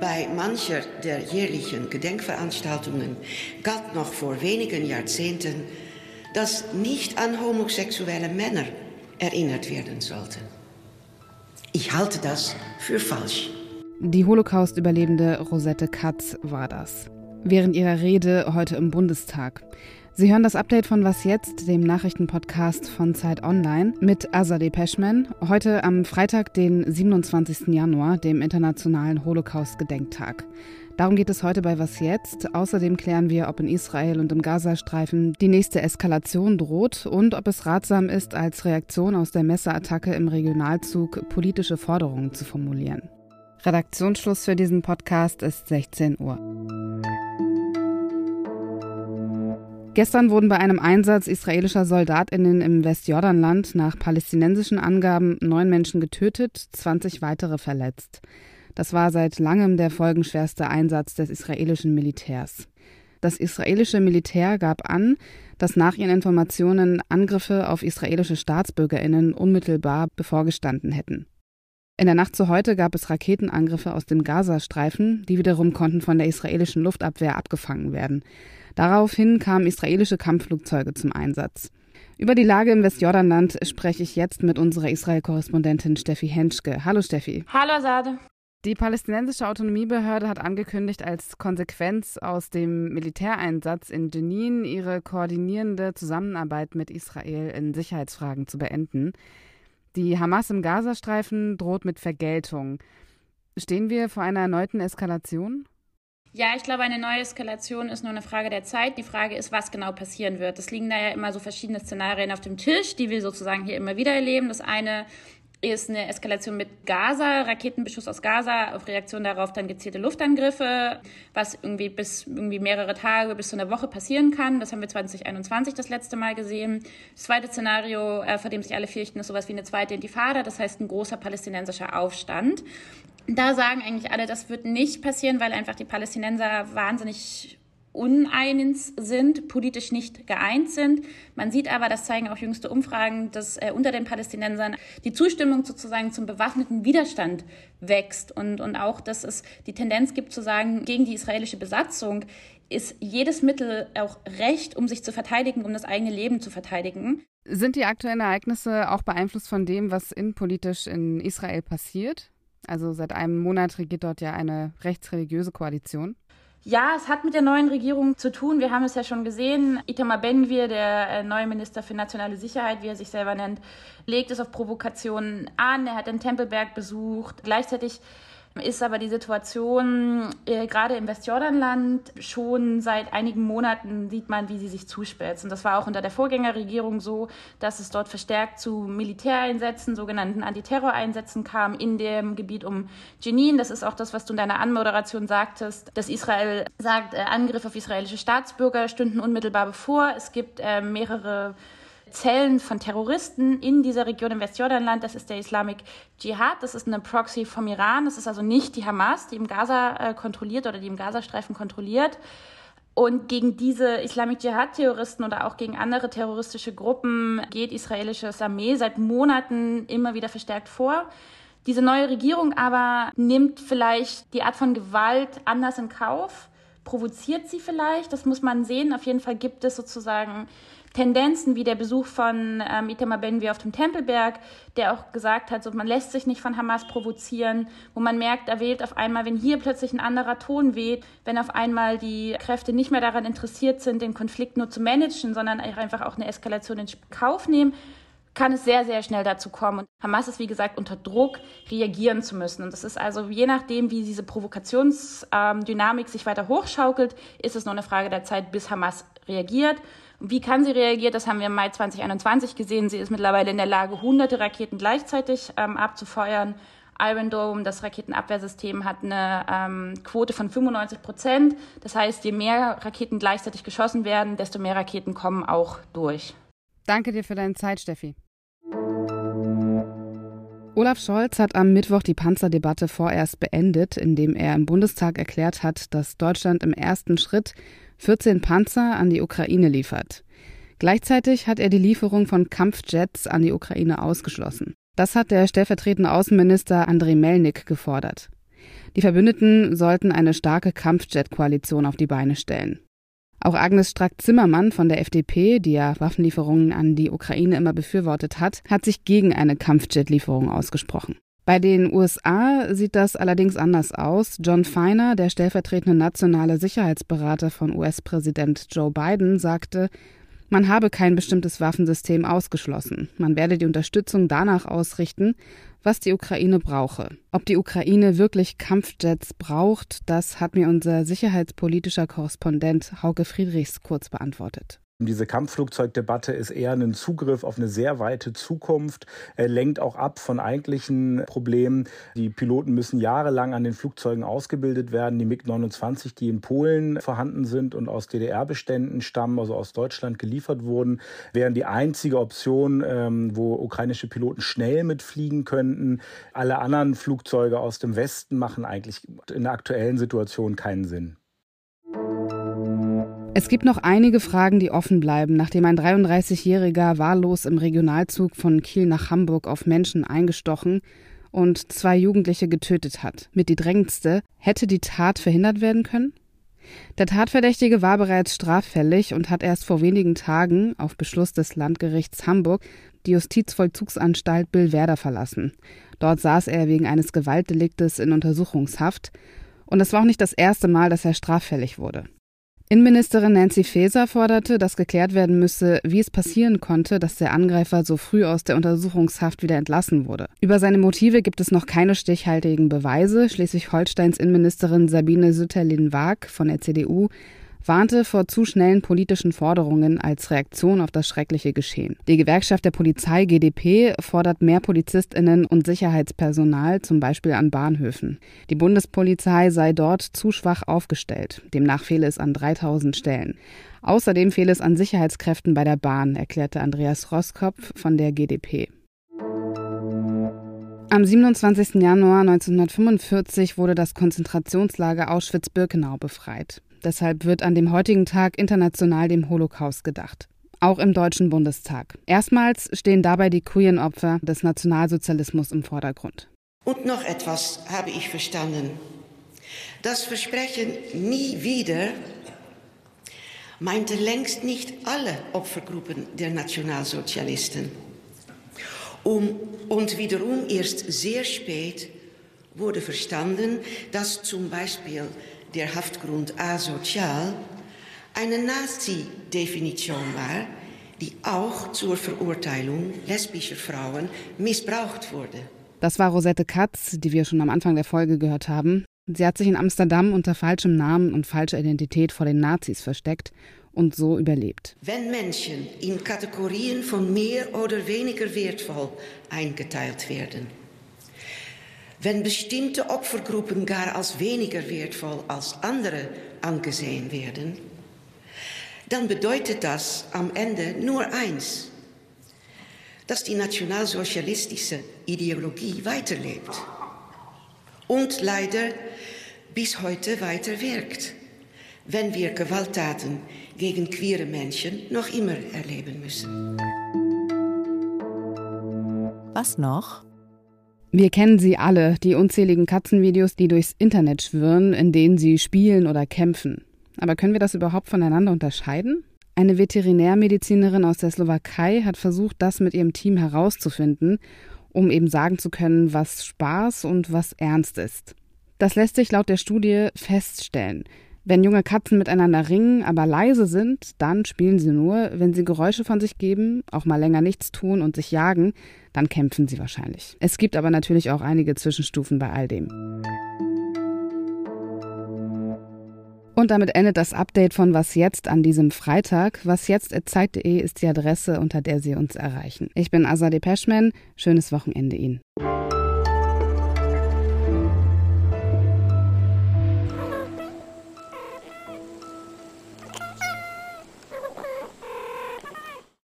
Bei mancher der jährlichen Gedenkveranstaltungen galt noch vor wenigen Jahrzehnten, dass nicht an homosexuelle Männer erinnert werden sollten. Ich halte das für falsch. Die Holocaust-Überlebende Rosette Katz war das. Während ihrer Rede heute im Bundestag. Sie hören das Update von Was jetzt, dem Nachrichtenpodcast von Zeit Online mit Azadeh Peschman. Heute am Freitag, den 27. Januar, dem Internationalen Holocaust-Gedenktag. Darum geht es heute bei Was jetzt. Außerdem klären wir, ob in Israel und im Gazastreifen die nächste Eskalation droht und ob es ratsam ist, als Reaktion aus der Messerattacke im Regionalzug politische Forderungen zu formulieren. Redaktionsschluss für diesen Podcast ist 16 Uhr. Gestern wurden bei einem Einsatz israelischer Soldatinnen im Westjordanland nach palästinensischen Angaben neun Menschen getötet, 20 weitere verletzt. Das war seit langem der folgenschwerste Einsatz des israelischen Militärs. Das israelische Militär gab an, dass nach ihren Informationen Angriffe auf israelische Staatsbürgerinnen unmittelbar bevorgestanden hätten. In der Nacht zu heute gab es Raketenangriffe aus dem Gazastreifen, die wiederum konnten von der israelischen Luftabwehr abgefangen werden. Daraufhin kamen israelische Kampfflugzeuge zum Einsatz. Über die Lage im Westjordanland spreche ich jetzt mit unserer Israel-Korrespondentin Steffi Henschke. Hallo Steffi. Hallo Sade. Die palästinensische Autonomiebehörde hat angekündigt, als Konsequenz aus dem Militäreinsatz in Jenin ihre koordinierende Zusammenarbeit mit Israel in Sicherheitsfragen zu beenden. Die Hamas im Gazastreifen droht mit Vergeltung. Stehen wir vor einer erneuten Eskalation? Ja, ich glaube, eine neue Eskalation ist nur eine Frage der Zeit. Die Frage ist, was genau passieren wird. Es liegen da ja immer so verschiedene Szenarien auf dem Tisch, die wir sozusagen hier immer wieder erleben. Das eine ist eine Eskalation mit Gaza, Raketenbeschuss aus Gaza, auf Reaktion darauf dann gezielte Luftangriffe, was irgendwie bis irgendwie mehrere Tage bis zu einer Woche passieren kann. Das haben wir 2021 das letzte Mal gesehen. Das zweite Szenario, äh, vor dem sich alle fürchten, ist sowas wie eine zweite Intifada, das heißt ein großer palästinensischer Aufstand. Da sagen eigentlich alle, das wird nicht passieren, weil einfach die Palästinenser wahnsinnig uneins sind, politisch nicht geeint sind. Man sieht aber, das zeigen auch jüngste Umfragen, dass äh, unter den Palästinensern die Zustimmung sozusagen zum bewaffneten Widerstand wächst und, und auch, dass es die Tendenz gibt zu sagen, gegen die israelische Besatzung ist jedes Mittel auch recht, um sich zu verteidigen, um das eigene Leben zu verteidigen. Sind die aktuellen Ereignisse auch beeinflusst von dem, was innenpolitisch in Israel passiert? Also seit einem Monat regiert dort ja eine rechtsreligiöse Koalition. Ja, es hat mit der neuen Regierung zu tun. Wir haben es ja schon gesehen. Itamar Ben-Gvir, der äh, neue Minister für nationale Sicherheit, wie er sich selber nennt, legt es auf Provokationen an. Er hat den Tempelberg besucht. Gleichzeitig ist aber die Situation äh, gerade im Westjordanland schon seit einigen Monaten sieht man, wie sie sich zuspitzt. Und das war auch unter der Vorgängerregierung so, dass es dort verstärkt zu Militäreinsätzen, sogenannten Antiterroreinsätzen kam in dem Gebiet um Jenin. Das ist auch das, was du in deiner Anmoderation sagtest, dass Israel sagt, äh, Angriffe auf israelische Staatsbürger stünden unmittelbar bevor. Es gibt äh, mehrere Zellen von Terroristen in dieser Region im Westjordanland. Das ist der Islamic Dschihad. Das ist eine Proxy vom Iran. Das ist also nicht die Hamas, die im Gaza äh, kontrolliert oder die im Gazastreifen kontrolliert. Und gegen diese Islamic Dschihad-Terroristen oder auch gegen andere terroristische Gruppen geht israelische Armee seit Monaten immer wieder verstärkt vor. Diese neue Regierung aber nimmt vielleicht die Art von Gewalt anders in Kauf, provoziert sie vielleicht, das muss man sehen. Auf jeden Fall gibt es sozusagen Tendenzen wie der Besuch von ähm, Itamar Ben-Gvir auf dem Tempelberg, der auch gesagt hat, so, man lässt sich nicht von Hamas provozieren, wo man merkt, er wählt auf einmal, wenn hier plötzlich ein anderer Ton weht, wenn auf einmal die Kräfte nicht mehr daran interessiert sind, den Konflikt nur zu managen, sondern einfach auch eine Eskalation in Kauf nehmen, kann es sehr, sehr schnell dazu kommen. Und Hamas ist, wie gesagt, unter Druck, reagieren zu müssen. Und das ist also, je nachdem, wie diese Provokationsdynamik ähm, sich weiter hochschaukelt, ist es nur eine Frage der Zeit, bis Hamas reagiert. Wie kann sie reagieren? Das haben wir im Mai 2021 gesehen. Sie ist mittlerweile in der Lage, hunderte Raketen gleichzeitig ähm, abzufeuern. Iron Dome, das Raketenabwehrsystem, hat eine ähm, Quote von 95 Prozent. Das heißt, je mehr Raketen gleichzeitig geschossen werden, desto mehr Raketen kommen auch durch. Danke dir für deine Zeit, Steffi. Olaf Scholz hat am Mittwoch die Panzerdebatte vorerst beendet, indem er im Bundestag erklärt hat, dass Deutschland im ersten Schritt 14 Panzer an die Ukraine liefert. Gleichzeitig hat er die Lieferung von Kampfjets an die Ukraine ausgeschlossen. Das hat der stellvertretende Außenminister Andrei Melnik gefordert. Die Verbündeten sollten eine starke Kampfjet-Koalition auf die Beine stellen. Auch Agnes Strack-Zimmermann von der FDP, die ja Waffenlieferungen an die Ukraine immer befürwortet hat, hat sich gegen eine Kampfjet-Lieferung ausgesprochen. Bei den USA sieht das allerdings anders aus. John Feiner, der stellvertretende nationale Sicherheitsberater von US-Präsident Joe Biden, sagte, man habe kein bestimmtes Waffensystem ausgeschlossen. Man werde die Unterstützung danach ausrichten, was die Ukraine brauche. Ob die Ukraine wirklich Kampfjets braucht, das hat mir unser sicherheitspolitischer Korrespondent Hauke Friedrichs kurz beantwortet. Diese Kampfflugzeugdebatte ist eher ein Zugriff auf eine sehr weite Zukunft, er lenkt auch ab von eigentlichen Problemen. Die Piloten müssen jahrelang an den Flugzeugen ausgebildet werden. Die MiG-29, die in Polen vorhanden sind und aus DDR-Beständen stammen, also aus Deutschland geliefert wurden, wären die einzige Option, ähm, wo ukrainische Piloten schnell mitfliegen könnten. Alle anderen Flugzeuge aus dem Westen machen eigentlich in der aktuellen Situation keinen Sinn. Es gibt noch einige Fragen, die offen bleiben, nachdem ein 33-Jähriger wahllos im Regionalzug von Kiel nach Hamburg auf Menschen eingestochen und zwei Jugendliche getötet hat. Mit die drängendste, hätte die Tat verhindert werden können? Der Tatverdächtige war bereits straffällig und hat erst vor wenigen Tagen auf Beschluss des Landgerichts Hamburg die Justizvollzugsanstalt Billwerder verlassen. Dort saß er wegen eines Gewaltdeliktes in Untersuchungshaft. Und es war auch nicht das erste Mal, dass er straffällig wurde. Innenministerin Nancy Faeser forderte, dass geklärt werden müsse, wie es passieren konnte, dass der Angreifer so früh aus der Untersuchungshaft wieder entlassen wurde. Über seine Motive gibt es noch keine stichhaltigen Beweise. Schleswig-Holsteins Innenministerin Sabine Sütterlin-Waag von der CDU warnte vor zu schnellen politischen Forderungen als Reaktion auf das schreckliche Geschehen. Die Gewerkschaft der Polizei GdP fordert mehr Polizistinnen und Sicherheitspersonal, zum Beispiel an Bahnhöfen. Die Bundespolizei sei dort zu schwach aufgestellt. Demnach fehle es an 3000 Stellen. Außerdem fehle es an Sicherheitskräften bei der Bahn, erklärte Andreas Roskopf von der GdP. Am 27. Januar 1945 wurde das Konzentrationslager Auschwitz-Birkenau befreit. Deshalb wird an dem heutigen Tag international dem Holocaust gedacht. Auch im Deutschen Bundestag. Erstmals stehen dabei die queeren Opfer des Nationalsozialismus im Vordergrund. Und noch etwas habe ich verstanden. Das Versprechen nie wieder meinte längst nicht alle Opfergruppen der Nationalsozialisten. Um, und wiederum erst sehr spät wurde verstanden, dass zum Beispiel der Haftgrund asozial eine Nazi-Definition war, die auch zur Verurteilung lesbischer Frauen missbraucht wurde. Das war Rosette Katz, die wir schon am Anfang der Folge gehört haben. Sie hat sich in Amsterdam unter falschem Namen und falscher Identität vor den Nazis versteckt und so überlebt. Wenn Menschen in Kategorien von mehr oder weniger wertvoll eingeteilt werden, wenn bestimmte Opfergruppen gar als weniger wertvoll als andere angesehen werden, dann bedeutet das am Ende nur eins, dass die nationalsozialistische Ideologie weiterlebt und leider bis heute weiter wirkt, wenn wir Gewalttaten gegen queere Menschen noch immer erleben müssen. Was noch? Wir kennen sie alle, die unzähligen Katzenvideos, die durchs Internet schwirren, in denen sie spielen oder kämpfen. Aber können wir das überhaupt voneinander unterscheiden? Eine Veterinärmedizinerin aus der Slowakei hat versucht, das mit ihrem Team herauszufinden, um eben sagen zu können, was Spaß und was Ernst ist. Das lässt sich laut der Studie feststellen. Wenn junge Katzen miteinander ringen, aber leise sind, dann spielen sie nur. Wenn sie Geräusche von sich geben, auch mal länger nichts tun und sich jagen, dann kämpfen sie wahrscheinlich. Es gibt aber natürlich auch einige Zwischenstufen bei all dem. Und damit endet das Update von Was jetzt an diesem Freitag. Wasjetzt.zeit.de ist die Adresse, unter der Sie uns erreichen. Ich bin Azadeh Peschman. Schönes Wochenende Ihnen.